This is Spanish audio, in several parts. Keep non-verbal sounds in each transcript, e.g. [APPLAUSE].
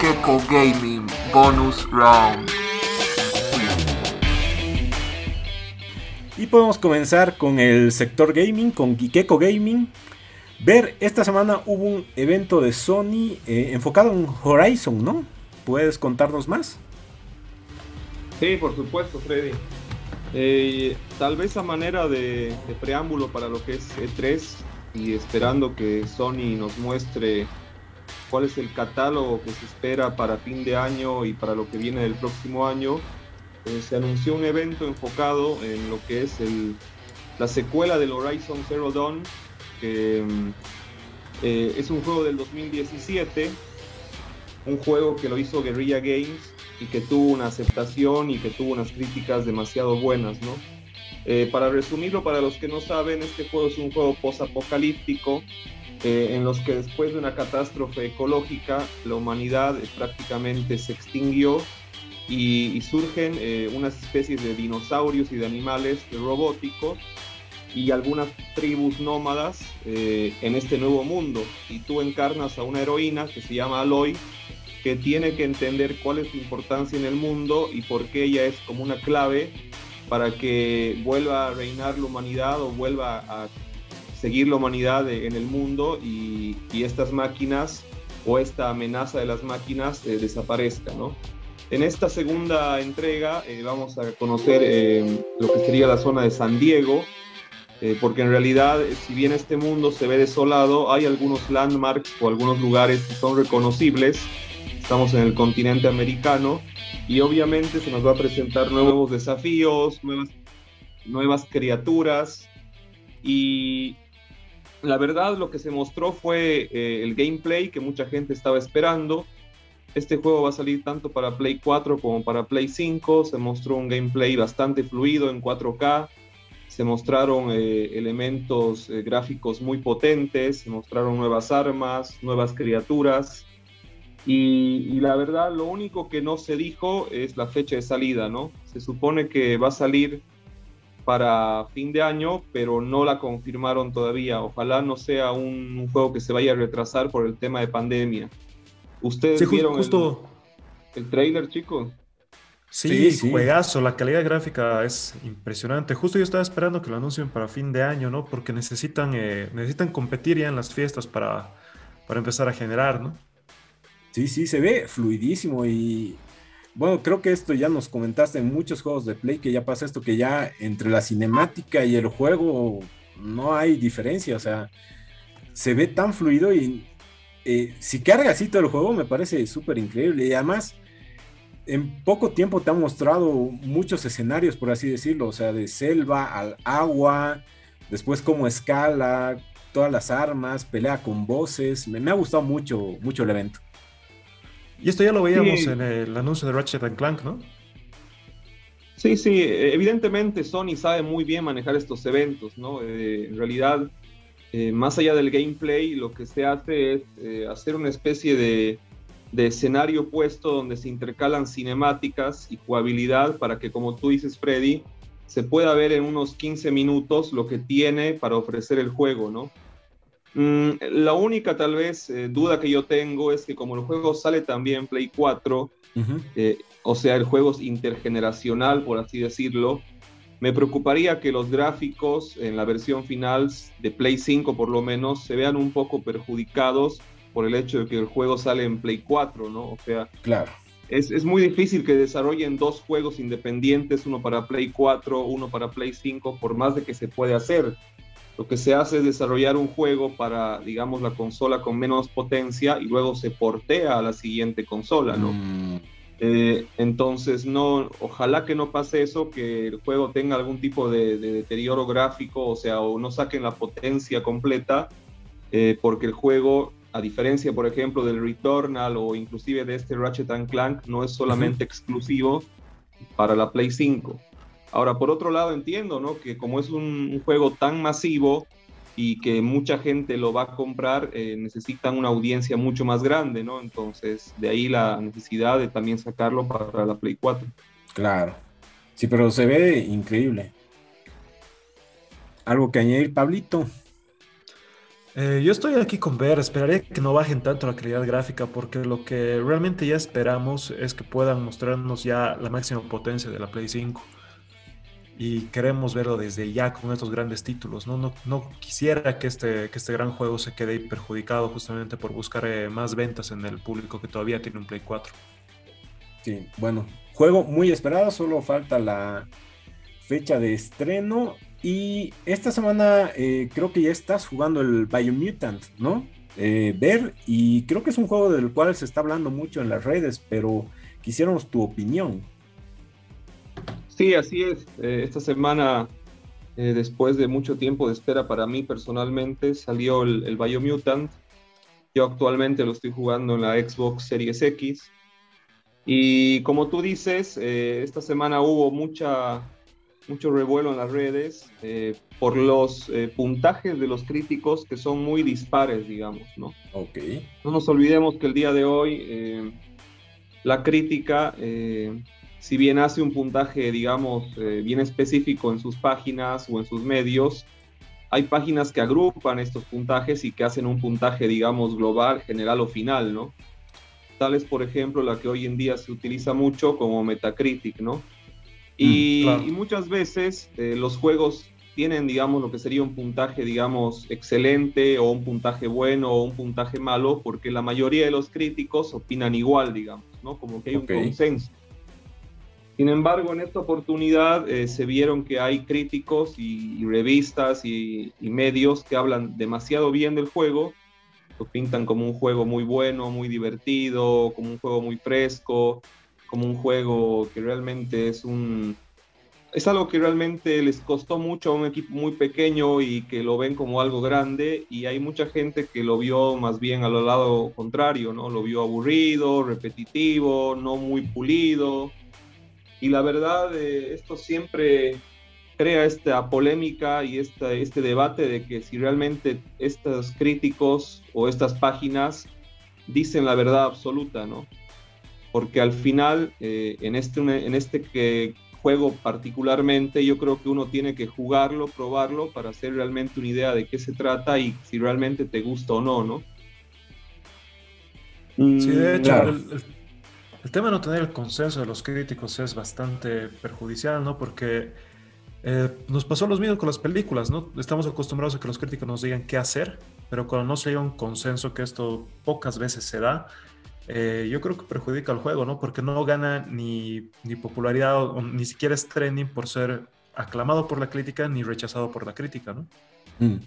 Gecko Gaming Bonus Round. Y podemos comenzar con el sector gaming, con Gecko Gaming. Ver, esta semana hubo un evento de Sony eh, enfocado en Horizon, ¿no? ¿Puedes contarnos más? Sí, por supuesto, Freddy. Eh, tal vez a manera de, de, preámbulo para lo que es E3 y esperando que Sony nos muestre cuál es el catálogo que se espera para fin de año y para lo que viene del próximo año, eh, se anunció un evento enfocado en lo que es el, la secuela del Horizon Zero Dawn, que mm, eh, es un juego del 2017, un juego que lo hizo Guerrilla Games y que tuvo una aceptación y que tuvo unas críticas demasiado buenas, ¿no? Eh, para resumirlo, para los que no saben, este juego es un juego post-apocalíptico eh, en los que después de una catástrofe ecológica la humanidad prácticamente se extinguió y, surgen eh, unas especies de dinosaurios y de animales robóticos y algunas tribus nómadas eh, en este nuevo mundo. Y tú encarnas a una heroína que se llama Aloy, que tiene que entender cuál es su importancia en el mundo y por qué ella es como una clave para que vuelva a reinar la humanidad o vuelva a seguir la humanidad en el mundo y, y estas máquinas o esta amenaza de las máquinas eh, desaparezca, ¿no? En esta segunda entrega eh, vamos a conocer eh, lo que sería la zona de San Diego, eh, porque en realidad, si bien este mundo se ve desolado, hay algunos landmarks o algunos lugares que son reconocibles. Estamos en el continente americano y obviamente se nos va a presentar nuevos desafíos, nuevas, nuevas criaturas y la verdad lo que se mostró fue eh, el gameplay que mucha gente estaba esperando. Este juego va a salir tanto para Play 4 como para Play 5. Se mostró un gameplay bastante fluido en 4K. Se mostraron eh, elementos eh, gráficos muy potentes, se mostraron nuevas armas, nuevas criaturas. Y, y, la verdad, lo único que no se dijo es la fecha de salida, ¿no? Se supone que va a salir para fin de año, pero no la confirmaron todavía. Ojalá no sea un, un juego que se vaya a retrasar por el tema de pandemia. ¿Ustedes sí, vieron justo... el, el trailer, chicos? Sí, sí, juegazo, la calidad gráfica es impresionante. Justo yo estaba esperando que lo anuncien para fin de año, ¿no? Porque necesitan, eh, necesitan competir ya en las fiestas para, para empezar a generar, ¿no? Sí, sí, se ve fluidísimo y bueno, creo que esto ya nos comentaste en muchos juegos de Play que ya pasa esto, que ya entre la cinemática y el juego no hay diferencia, o sea, se ve tan fluido y eh, si carga todo el juego me parece súper increíble y además en poco tiempo te han mostrado muchos escenarios, por así decirlo, o sea, de selva al agua, después como escala, todas las armas, pelea con voces, me, me ha gustado mucho, mucho el evento. Y esto ya lo veíamos sí. en el anuncio de Ratchet and Clank, ¿no? Sí, sí, evidentemente Sony sabe muy bien manejar estos eventos, ¿no? Eh, en realidad, eh, más allá del gameplay, lo que se hace es eh, hacer una especie de, de, escenario puesto donde se intercalan cinemáticas y jugabilidad para que, como tú dices, Freddy, se pueda ver en unos 15 minutos lo que tiene para ofrecer el juego, ¿no? Mm, la única tal vez eh, duda que yo tengo es que como el juego sale también Play 4, uh -huh. eh, o sea, el juego es intergeneracional, por así decirlo, me preocuparía que los gráficos en la versión final de Play 5 por lo menos se vean un poco perjudicados por el hecho de que el juego sale en Play 4, ¿no? O sea, claro. Es, es, muy difícil que desarrollen dos juegos independientes, uno para Play 4, uno para Play 5, por más de que se puede hacer lo que se hace es desarrollar un juego para, digamos, la consola con menos potencia y luego se portea a la siguiente consola, ¿no? Mm. Eh, entonces, no, ojalá que no pase eso, que el juego tenga algún tipo de, de deterioro gráfico, o sea, o no saquen la potencia completa, eh, porque el juego, a diferencia, por ejemplo, del Returnal o inclusive de este Ratchet and Clank, no es solamente uh -huh. exclusivo para la Play 5. Ahora, por otro lado, entiendo, ¿no? Que como es un, un juego tan masivo y que mucha gente lo va a comprar, eh, necesitan una audiencia mucho más grande, ¿no? Entonces, de ahí la necesidad de también sacarlo para la Play 4. Claro. Sí, pero se ve increíble. ¿Algo que añadir, Pablito? Eh, yo estoy aquí con ver, esperaré que no bajen tanto la calidad gráfica porque lo que realmente ya esperamos es que puedan mostrarnos ya la máxima potencia de la Play 5 y queremos verlo desde ya con estos grandes títulos. No, no, no quisiera que este, que este gran juego se quede perjudicado justamente por buscar eh, más ventas en el público que todavía tiene un Play 4. Sí, bueno, juego muy esperado, solo falta la fecha de estreno y esta semana eh, creo que ya estás jugando el Biomutant, ¿no? Eh, ver, y creo que es un juego del cual se está hablando mucho en las redes, pero quisiéramos tu opinión. Sí, así es. Eh, esta semana, eh, después de mucho tiempo de espera para mí personalmente, salió el, el Biomutant. Yo actualmente lo estoy jugando en la Xbox Series X. Y como tú dices, eh, esta semana hubo mucha, mucho revuelo en las redes por los puntajes de los críticos que son muy dispares, digamos, ¿no? Ok. No nos olvidemos que el día de hoy la crítica si bien hace un puntaje, digamos, eh, bien específico en sus páginas o en sus medios, hay páginas que agrupan estos puntajes y que hacen un puntaje, digamos, global, general o final, ¿no? Tal es, por ejemplo, la que hoy en día se utiliza mucho como Metacritic, ¿no? Y, mm, muchas veces eh, los juegos tienen, digamos, lo que sería un puntaje, digamos, excelente o un puntaje bueno o un puntaje malo, porque la mayoría de los críticos opinan igual, digamos, ¿no? Como que hay un consenso. Sin embargo, en esta oportunidad eh, se vieron que hay críticos y, revistas y, medios que hablan demasiado bien del juego, lo pintan como un juego muy bueno, muy divertido, como un juego muy fresco, como un juego que realmente es un... Es algo que realmente les costó mucho a un equipo muy pequeño y que lo ven como algo grande. Y hay mucha gente que lo vio más bien al lado contrario, ¿no? Lo vio aburrido, repetitivo, no muy pulido y la verdad, eh, esto siempre crea esta polémica y esta, este debate de que si realmente estos críticos o estas páginas dicen la verdad absoluta, ¿no? Porque al final, eh, en este, en este que juego particularmente, yo creo que uno tiene que jugarlo, probarlo, para hacer realmente una idea de qué se trata y si realmente te gusta o no, ¿no? Sí, de hecho, el, el tema de no tener el consenso de los críticos es bastante perjudicial, ¿no? Porque eh, nos pasó lo mismo con las películas, ¿no? Estamos acostumbrados a que los críticos nos digan qué hacer, pero cuando no se llega un consenso, que esto pocas veces se da, eh, yo creo que perjudica al juego, ¿no? Porque no gana ni, popularidad ni siquiera es trending por ser aclamado por la crítica ni rechazado por la crítica, ¿no? Mm.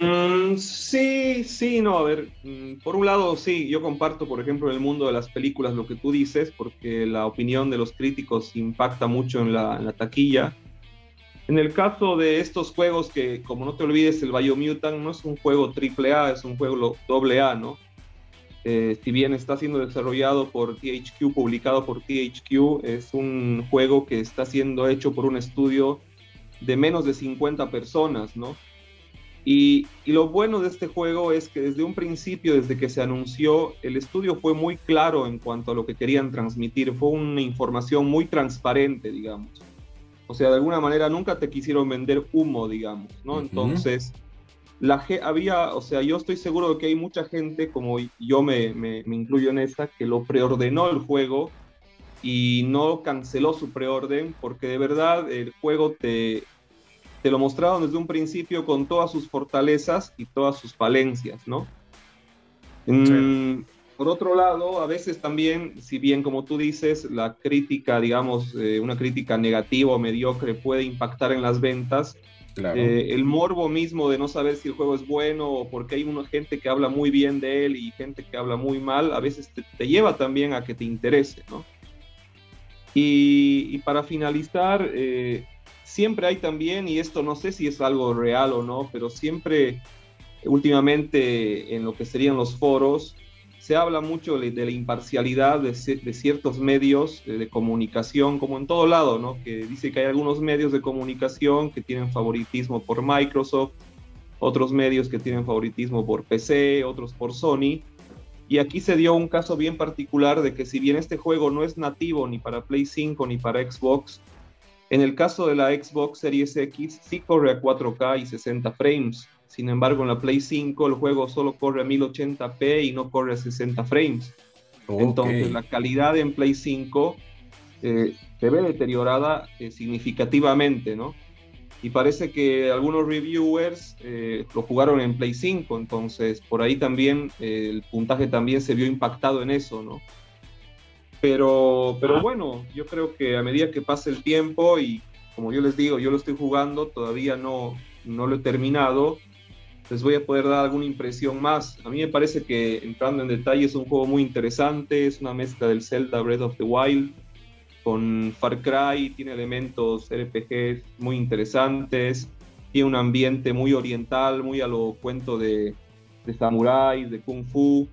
Mm, sí, sí, no, a ver, mm, por un lado sí, yo comparto, por ejemplo, en el mundo de las películas lo que tú dices, porque la opinión de los críticos impacta mucho en la, taquilla. En el caso de estos juegos que, como no te olvides, el Biomutant no es un juego AAA, es un juego AA, ¿no? Eh, si bien está siendo desarrollado por THQ, publicado por THQ, es un juego que está siendo hecho por un estudio de menos de 50 personas, ¿no? Y, lo bueno de este juego es que desde un principio, desde que se anunció, el estudio fue muy claro en cuanto a lo que querían transmitir. Fue una información muy transparente, digamos. O sea, de alguna manera nunca te quisieron vender humo, digamos, ¿no? Entonces, la había, o sea, yo estoy seguro de que hay mucha gente, como yo me, me, me incluyo en esta, que lo preordenó el juego y no canceló su preorden porque de verdad el juego te, te lo mostraron desde un principio con todas sus fortalezas y todas sus falencias, ¿no? Por otro lado, a veces también, si bien como tú dices, la crítica, digamos, eh, una crítica negativa o mediocre puede impactar en las ventas, eh, el morbo mismo de no saber si el juego es bueno o porque hay una gente que habla muy bien de él y gente que habla muy mal, a veces te, lleva también a que te interese, ¿no? Y, para finalizar, eh, siempre hay también, y esto no sé si es algo real o no, pero siempre últimamente en lo que serían los foros, se habla mucho de la imparcialidad de, ciertos medios de, comunicación, como en todo lado, ¿no? Que dice que hay algunos medios de comunicación que tienen favoritismo por Microsoft, otros medios que tienen favoritismo por PC, otros por Sony. Y aquí se dio un caso bien particular de que si bien este juego no es nativo ni para Play 5 ni para Xbox, en el caso de la Xbox Series X, sí corre a 4K y 60 frames. Sin embargo, en la Play 5 el juego solo corre a 1080p y no corre a 60 frames. Entonces, la calidad en Play 5 eh, se ve deteriorada eh, significativamente, ¿no? Y parece que algunos reviewers eh, lo jugaron en Play 5, entonces por ahí también el puntaje también se vio impactado en eso, ¿no? Pero, pero bueno, yo creo que a medida que pase el tiempo y como yo les digo, yo lo estoy jugando, todavía no, no lo he terminado, les voy a poder dar alguna impresión más. A mí me parece que entrando en detalle es un juego muy interesante, es una mezcla del Zelda Breath of the Wild con Far Cry, tiene elementos RPG muy interesantes, tiene un ambiente muy oriental, muy a lo cuento de, de samuráis, de kung fu.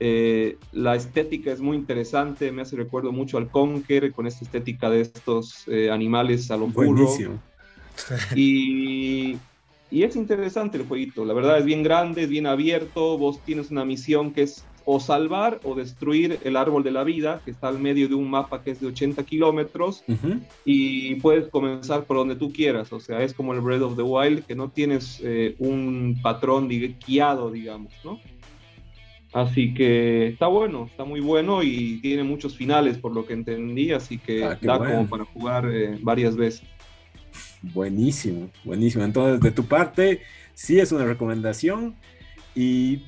Eh, la estética es muy interesante, me hace recuerdo mucho al Conker con esta estética de estos eh, animales a lo puro. [LAUGHS] Y, y es interesante el jueguito, la verdad es bien grande, es bien abierto, vos tienes una misión que es o salvar o destruir el árbol de la vida, que está al medio de un mapa que es de 80 kilómetros, y puedes comenzar por donde tú quieras, o sea, es como el Breath of the Wild, que no tienes eh, un patrón guiado, digamos, ¿no? Así que está bueno, está muy bueno y tiene muchos finales por lo que entendí, así que ah, da como para jugar eh, varias veces. Buenísimo, buenísimo. Entonces, de tu parte, sí es una recomendación y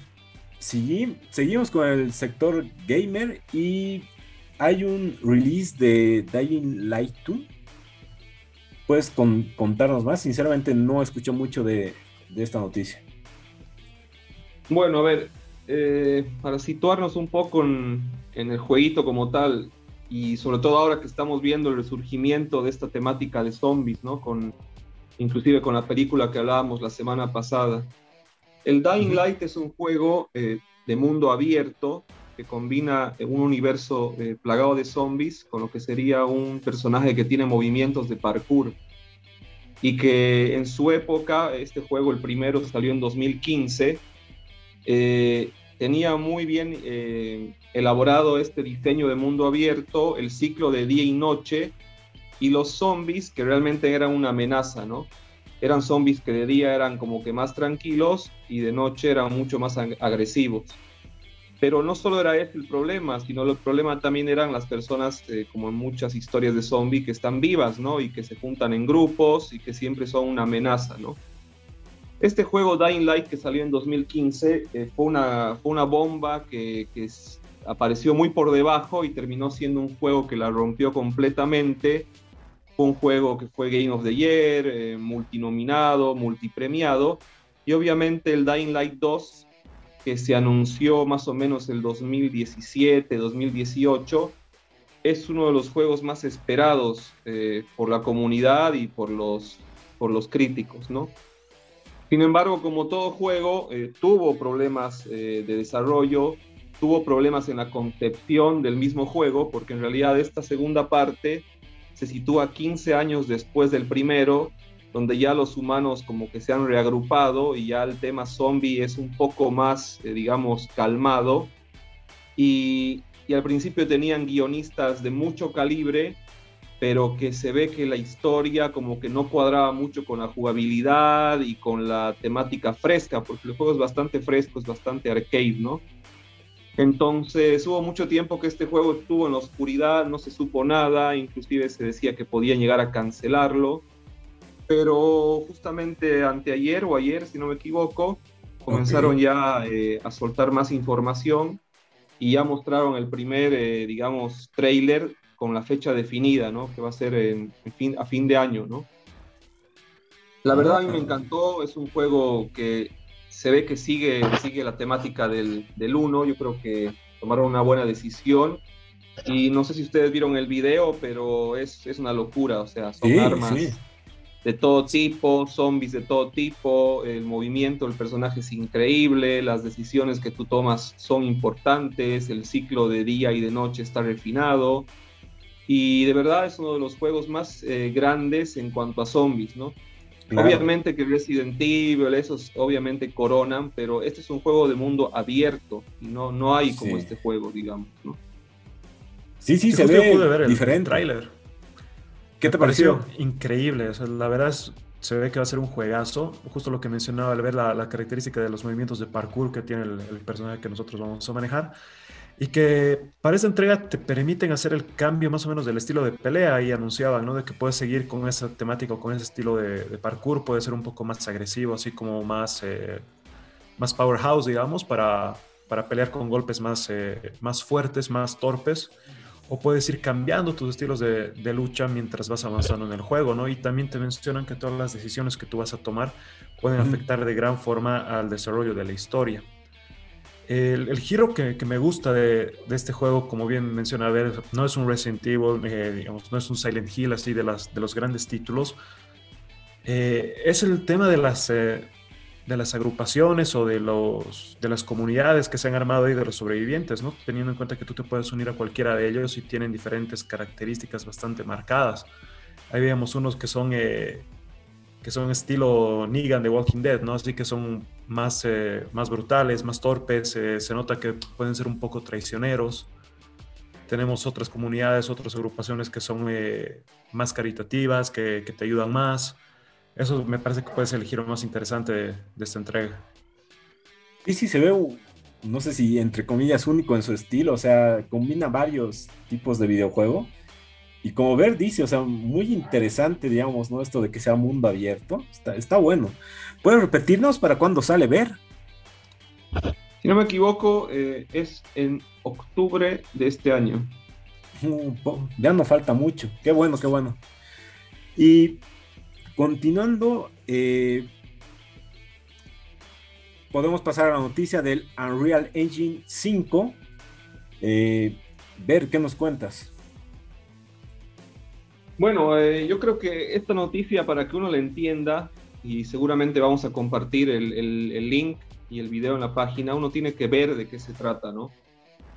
seguimos con el sector gamer y hay un release de Dying Light 2. ¿Puedes contarnos más? Sinceramente no escucho mucho de, esta noticia. Bueno, a ver, eh, para situarnos un poco en, el jueguito como tal, y sobre todo ahora que estamos viendo el resurgimiento de esta temática de zombies, ¿no? Con, inclusive con la película que hablábamos la semana pasada. El Dying Light es un juego eh, de mundo abierto que combina un universo eh, plagado de zombies con lo que sería un personaje que tiene movimientos de parkour. Y que en su época, este juego, el primero, salió en 2015, eh, tenía muy bien elaborado este diseño de mundo abierto, el ciclo de día y noche, y los zombies que realmente eran una amenaza, ¿no? eran zombies que de día eran como que más tranquilos y de noche eran mucho más agresivos. Pero no solo era ese el problema, sino el problema también eran las personas, eh, como en muchas historias de zombies, que están vivas, ¿no? Y que se juntan en grupos y que siempre son una amenaza, ¿no? Este juego Dying Light que salió en 2015 eh, fue, una, fue una bomba que, que apareció muy por debajo y terminó siendo un juego que la rompió completamente fue un juego que fue Game of the Year, eh, multinominado, multipremiado. Y obviamente el Dying Light 2, que se anunció más o menos el 2017, 2018, es uno de los juegos más esperados eh, por la comunidad y por los, por los críticos, ¿no? Sin embargo, como todo juego, eh, tuvo problemas de desarrollo, tuvo problemas en la concepción del mismo juego, porque en realidad esta segunda parte se sitúa 15 años después del primero, donde ya los humanos como que se han reagrupado y ya el tema zombie es un poco más, eh, digamos, calmado. Y al principio tenían guionistas de mucho calibre, pero que se ve que la historia como que no cuadraba mucho con la jugabilidad y con la temática fresca, porque el juego es bastante fresco, es bastante arcade, ¿no? Entonces hubo mucho tiempo que este juego estuvo en la oscuridad, no se supo nada, inclusive se decía que podían llegar a cancelarlo, pero justamente anteayer o ayer, si no me equivoco, comenzaron ya eh, a soltar más información y ya mostraron el primer, eh, digamos, trailer con la fecha definida, ¿no? Que va a ser en, fin, a fin de año, ¿no? La verdad a mí me encantó, es un juego que se ve que sigue, sigue la temática del, del 1, yo creo que tomaron una buena decisión. Y no sé si ustedes vieron el video, pero es, es una locura, o sea, son armas de todo tipo, zombies de todo tipo, el movimiento del personaje es increíble, las decisiones que tú tomas son importantes, el ciclo de día y de noche está refinado. Y de verdad es uno de los juegos más eh, grandes en cuanto a zombies, ¿no? Obviamente que Resident Evil, esos obviamente coronan, pero este es un juego de mundo abierto y no, no hay como este juego, digamos, ¿no? Sí, sí, se ve ver el diferente. Trailer. ¿Qué te pareció? Increíble, la verdad es se ve que va a ser un juegazo. Justo lo que mencionaba al ver la, característica de los movimientos de parkour que tiene el, personaje que nosotros vamos a manejar. Y que para esta entrega te permiten hacer el cambio más o menos del estilo de pelea y anunciaban, ¿no? De que puedes seguir con esa temática o con ese estilo de, parkour, puede ser un poco más agresivo, así como más, eh, más powerhouse, digamos, para, para pelear con golpes más, eh, más fuertes, más torpes o puedes ir cambiando tus estilos de, lucha mientras vas avanzando en el juego, ¿no? Y también te mencionan que todas las decisiones que tú vas a tomar pueden afectar de gran forma al desarrollo de la historia. El, giro que, me gusta de, este juego, como bien menciona ver, no es un Resident Evil, eh, digamos, no es un Silent Hill así de, las, de los grandes títulos. Eh, es el tema de las, eh, de las agrupaciones o de, los, de las comunidades que se han armado ahí de los sobrevivientes, ¿no? Teniendo en cuenta que tú te puedes unir a cualquiera de ellos y tienen diferentes características bastante marcadas. Ahí veíamos unos que son, eh, que son estilo Negan de Walking Dead, ¿no? Así que son más, eh, más brutales, más torpes, eh, se nota que pueden ser un poco traicioneros. Tenemos otras comunidades, otras agrupaciones que son más caritativas, que, que te ayudan más eso me parece que puede ser el giro más interesante de, esta entrega. Y sí se ve, no sé si entre comillas, único en su estilo, o sea, combina varios tipos de videojuego. Y como Ver dice, o sea, muy interesante, digamos, ¿no? Esto de que sea mundo abierto. Está, bueno. ¿Puedes repetirnos para cuándo sale Ver? Si no me equivoco, eh, es en octubre de este año. Ya no falta mucho. Qué bueno, qué bueno. Y Continuando, eh, podemos pasar a la noticia del Unreal Engine 5. Eh, ver, ¿qué nos cuentas? Bueno, eh, yo creo que esta noticia, para que uno la entienda, y seguramente vamos a compartir el, link y el video en la página, uno tiene que ver de qué se trata, ¿no?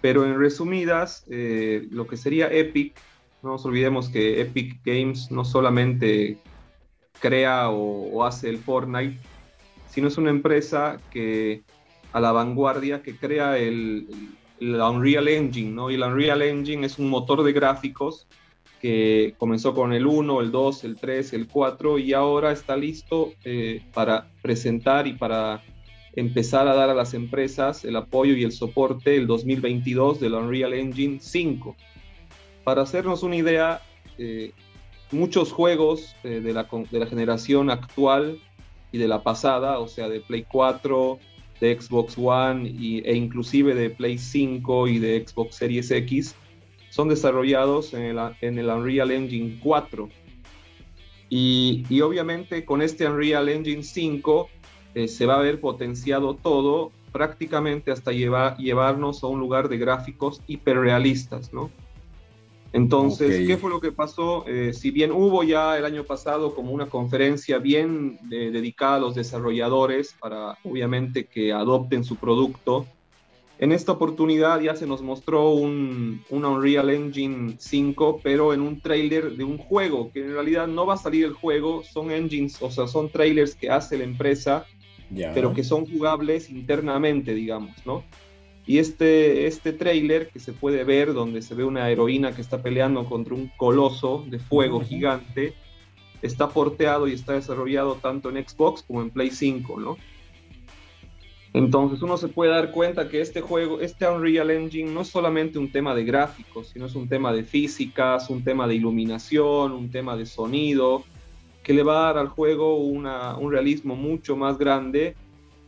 Pero en resumidas, lo que sería Epic, no nos olvidemos que Epic Games no solamente crea o, hace el Fortnite, sino es una empresa que a la vanguardia que crea el, Unreal Engine, ¿no? Y el Unreal Engine es un motor de gráficos que comenzó con el 1, el 2, el 3, el 4 y ahora está listo eh, para presentar y para empezar a dar a las empresas el apoyo y el soporte el 2022 del Unreal Engine 5. Para hacernos una idea, eh, muchos juegos eh, de, la, de, la, generación actual y de la pasada, o sea, de Play 4, de Xbox One y, e inclusive de Play 5 y de Xbox Series X, son desarrollados en el, en el Unreal Engine 4. Y, y, obviamente con este Unreal Engine 5 eh, se va a ver potenciado todo prácticamente hasta llevar, llevarnos a un lugar de gráficos hiperrealistas, ¿no? Entonces, ¿qué fue lo que pasó? Eh, si bien hubo ya el año pasado como una conferencia bien eh, dedicada a los desarrolladores para obviamente que adopten su producto, en esta oportunidad ya se nos mostró un, Unreal Engine 5, pero en un trailer de un juego, que en realidad no va a salir el juego, son engines, o sea, son trailers que hace la empresa, pero que son jugables internamente, digamos, ¿no? Y este, este trailer que se puede ver, donde se ve una heroína que está peleando contra un coloso de fuego gigante, está porteado y está desarrollado tanto en Xbox como en Play 5, ¿no? Entonces uno se puede dar cuenta que este juego, este Unreal Engine no es solamente un tema de gráficos, sino es un tema de físicas, un tema de iluminación, un tema de sonido, que le va a dar al juego un realismo mucho más grande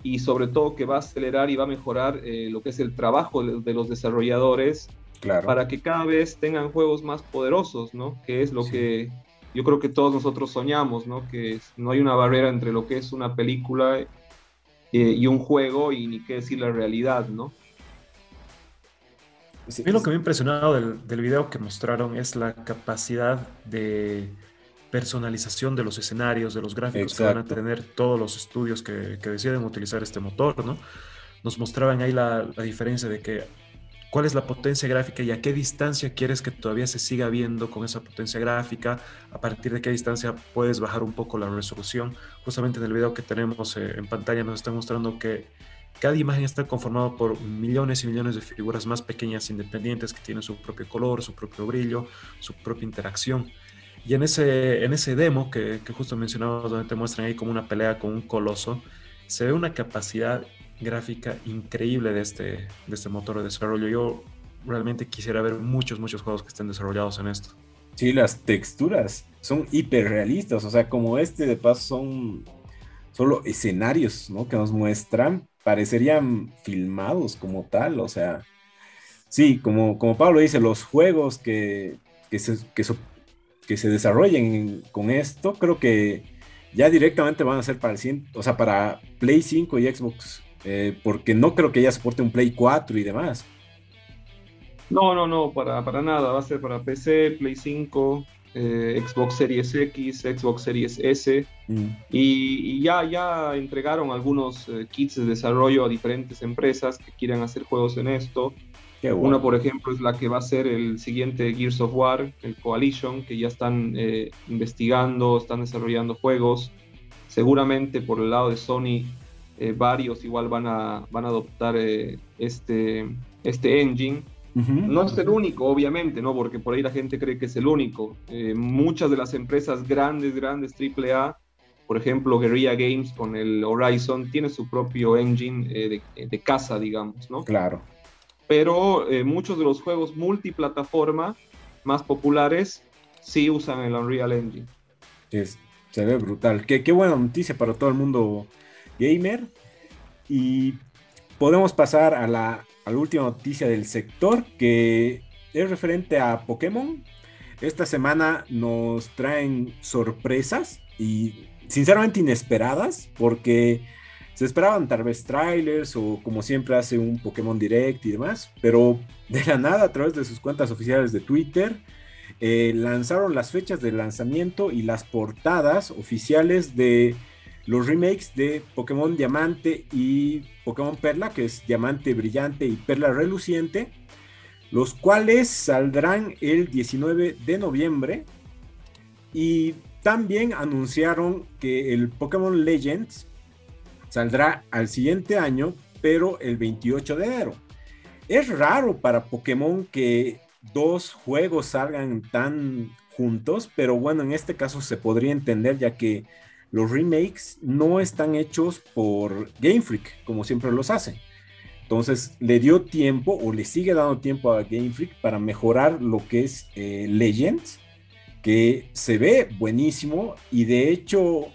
y sobre todo que va a acelerar y va a mejorar eh, lo que es el trabajo de, los desarrolladores para que cada vez tengan juegos más poderosos, ¿no? Que es lo que yo creo que todos nosotros soñamos, ¿no? Que no hay una barrera entre lo que es una película eh, y un juego y ni qué decir la realidad, ¿no? Sí, lo que me ha impresionado del, del video que mostraron es la capacidad de personalización de los escenarios, de los gráficos que van a tener todos los estudios que, deciden utilizar este motor, ¿no? Nos mostraban ahí la, diferencia de que cuál es la potencia gráfica y a qué distancia quieres que todavía se siga viendo con esa potencia gráfica, a partir de qué distancia puedes bajar un poco la resolución. Justamente en el video que tenemos eh, en pantalla nos están mostrando que cada imagen está conformada por millones y millones de figuras más pequeñas independientes que tienen su propio color, su propio brillo, su propia interacción. Y en ese, en ese demo que, que justo mencionamos, donde te muestran ahí como una pelea con un coloso, se ve una capacidad gráfica increíble de este, de este motor de desarrollo. Yo realmente quisiera ver muchos, muchos juegos que estén desarrollados en esto. Sí, las texturas son hiperrealistas, o sea, como este de paso son solo escenarios, ¿no? Que nos muestran, parecerían filmados como tal, o sea, sí, como, como Pablo dice, los juegos que, que, se, que, se desarrollen con esto, creo que ya directamente van a ser para el o sea, para Play 5 y Xbox, eh, porque no creo que ya soporte un Play 4 y demás. No, no, no, para, para nada. Va a ser para PC, Play 5, eh, Xbox Series X, Xbox Series S. Mm. Y, ya, ya entregaron algunos eh, kits de desarrollo a diferentes empresas que quieran hacer juegos en esto. Una, por ejemplo, es la que va a ser el siguiente Gears of War, el Coalition, que ya están eh, investigando, están desarrollando juegos. Seguramente por el lado de Sony, varios igual van a, van a adoptar este, este engine no es el único, obviamente, ¿no? Porque por ahí la gente cree que es el único. Eh, muchas de las empresas grandes, grandes, AAA, por ejemplo, Guerrilla Games con el Horizon, tiene su propio engine eh, de, casa, digamos, ¿no? Claro. Pero eh, muchos de los juegos multiplataforma más populares sí usan el Unreal Engine. se ve brutal. Qué, qué buena noticia para todo el mundo gamer. Y podemos pasar a la última noticia del sector que es referente a Pokémon. Esta semana nos traen sorpresas y sinceramente inesperadas porque se esperaban tal vez trailers o como siempre hace un Pokémon Direct y demás, pero de la nada a través de sus cuentas oficiales de Twitter eh, lanzaron las fechas de lanzamiento y las portadas oficiales de los remakes de Pokémon Diamante y Pokémon Perla, que es Diamante Brillante y Perla Reluciente, los cuales saldrán el 19 de noviembre. Y también anunciaron que el Pokémon Legends saldrá al siguiente año, pero el 28 de enero. Es raro para Pokémon que dos juegos salgan tan juntos, pero bueno, en este caso se podría entender ya que los remakes no están hechos por Game Freak, como siempre los hace. Entonces le dio tiempo o le sigue dando tiempo a Game Freak para mejorar lo que es eh, Legends, que se ve buenísimo y de hecho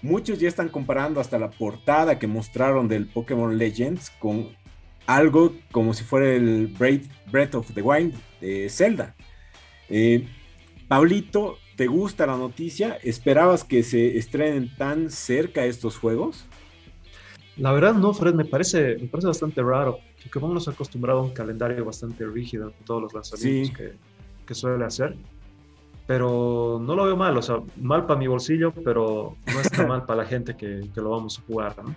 muchos ya están comparando hasta la portada que mostraron del Pokémon Legends con algo como si fuera el Breath of the Wild de Zelda. Eh, Pablito, ¿Te gusta la noticia? ¿Esperabas que se estrenen tan cerca estos juegos? La verdad no, Fred, me parece, me parece bastante raro, porque vamos acostumbrado a un calendario bastante rígido en todos los lanzamientos que, que, suele hacer. Pero no lo veo mal, o sea, mal para mi bolsillo, pero no está mal para la gente que, que, lo vamos a jugar, ¿no?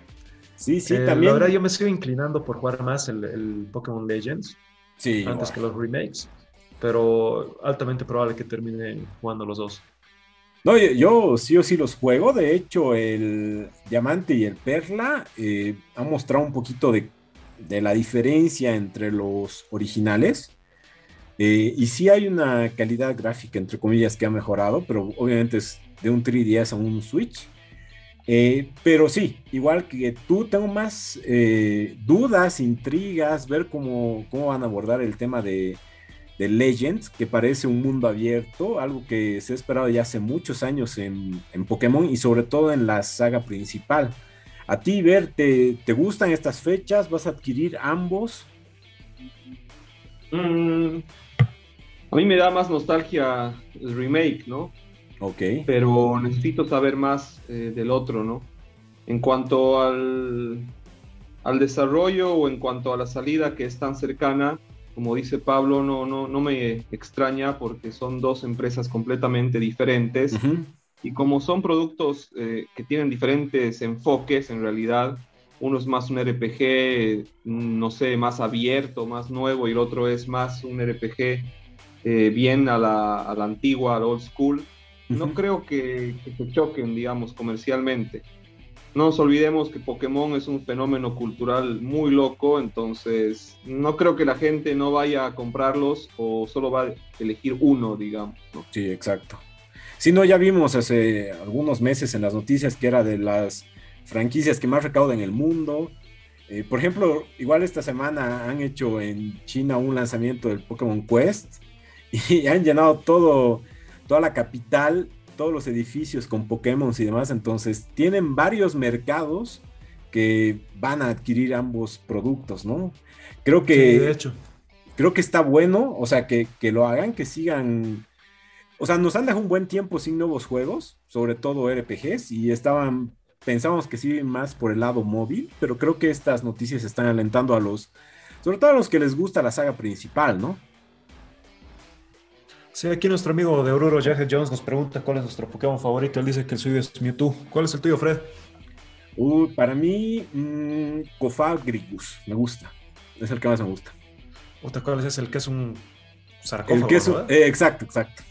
Sí, sí, eh, también. La verdad yo me sigo inclinando por jugar más el, el Pokémon Legends sí, antes que los remakes pero altamente probable que termine jugando los dos. No, yo, sí o sí los juego. De hecho, el Diamante y el Perla eh, han mostrado un poquito de, la diferencia entre los originales. Eh, y sí hay una calidad gráfica, entre comillas, que ha mejorado, pero obviamente es de un 3DS a un Switch. Eh, pero sí, igual que tú, tengo más dudas, intrigas, ver cómo, cómo van a abordar el tema de, de Legends, que parece un mundo abierto, algo que se ha esperado ya hace muchos años en, Pokémon y sobre todo en la saga principal. A ti, Ver, ¿te, gustan estas fechas? ¿Vas a adquirir ambos? Mm, a mí me da más nostalgia el remake, ¿no? Ok. Pero necesito saber más eh, del otro, ¿no? En cuanto al, al desarrollo o en cuanto a la salida que es tan cercana, como dice Pablo, no, no, no me extraña porque son dos empresas completamente diferentes. Y como son productos eh, que tienen diferentes enfoques en realidad, uno es más un RPG, no sé, más abierto, más nuevo, y el otro es más un RPG eh, bien a la, a la, antigua, al old school. No creo que, que, se choquen, digamos, comercialmente. No nos olvidemos que Pokémon es un fenómeno cultural muy loco, entonces no creo que la gente no vaya a comprarlos o solo va a elegir uno, digamos. Sí, exacto. Si no, ya vimos hace algunos meses en las noticias que era de las franquicias que más recaudan en el mundo. Eh, por ejemplo, igual esta semana han hecho en China un lanzamiento del Pokémon Quest [LAUGHS] y han llenado todo, toda la capital, todos los edificios con Pokémon y demás. Entonces, tienen varios mercados que van a adquirir ambos productos, ¿no? Creo que. de hecho. Creo que está bueno, o sea, que, que lo hagan, que sigan o sea, nos han dejado un buen tiempo sin nuevos juegos, sobre todo RPGs, y estaban, pensábamos que sí más por el lado móvil, pero creo que estas noticias están alentando a los, sobre todo a los que les gusta la saga principal, ¿no? Sí, aquí nuestro amigo de Oruro, Jack Jones, nos pregunta cuál es nuestro Pokémon favorito. Él dice que el suyo es Mewtwo. ¿Cuál es el tuyo, Fred? Uh, para mí, mmm, me gusta. Es el que más me gusta. ¿Cuál es el que es un sarcófago? El que es eh, exacto, exacto.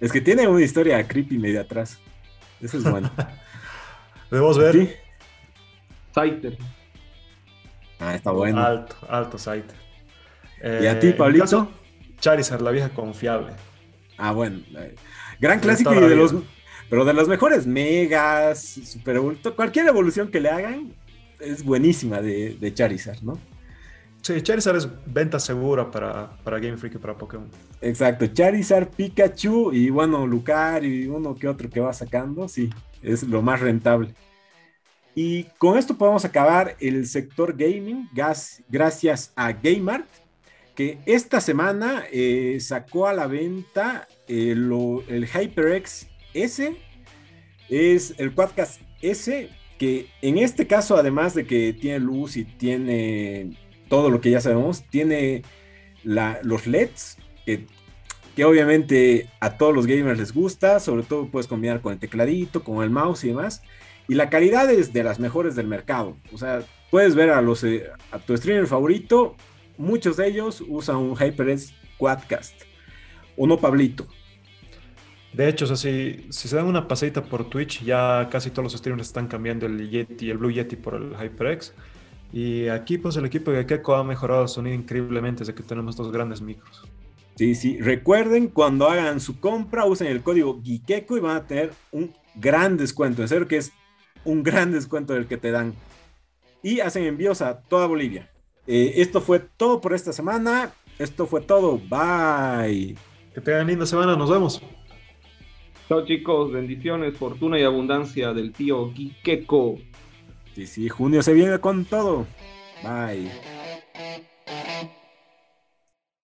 Es que tiene una historia creepy media atrás. Eso es bueno. [LAUGHS] Debemos ver. ¿Sí? Saiter. Ah, está bueno. Alto, alto Saiter. ¿Y a ti, eh, Pablito? Charizard, la vieja confiable. Ah, bueno. Eh, gran clásico y de los. Pero de los mejores megas, super cualquier evolución que le hagan es buenísima de, de Charizard, ¿no? Sí, Charizard es venta segura para, para Game Freak y para Pokémon. Exacto, Charizard, Pikachu y bueno, Lucar y uno que otro que va sacando, sí, es lo más rentable. Y con esto podemos acabar el sector gaming, gracias a Gamart, que esta semana eh, sacó a la venta eh, el HyperX S, es el Quadcast S, que en este caso, además de que tiene luz y tiene todo lo que ya sabemos. Tiene los LEDs, que, que, obviamente a todos los gamers les gusta, sobre todo puedes combinar con el tecladito, con el mouse y demás. Y la calidad es de las mejores del mercado. O sea, puedes ver a, los, eh, a tu streamer favorito, muchos de ellos usan un HyperX Quadcast. ¿O no, Pablito? De hecho, si, se dan una paseita por Twitch, ya casi todos los streamers están cambiando el Yeti, el Blue Yeti por el HyperX. Y aquí pues el equipo de Gekko ha mejorado el sonido increíblemente desde que tenemos estos grandes micros. Sí, sí. Recuerden, cuando hagan su compra, usen el código GIKEKO y van a tener un gran descuento. En serio que es un gran descuento del que te dan. Y hacen envíos a toda Bolivia. Eh, esto fue todo por esta semana. Esto fue todo. Bye. Que tengan linda semana. Nos vemos. Chao chicos. Bendiciones, fortuna y abundancia del tío GIKEKO. Sí, sí, junio se viene con todo. Bye.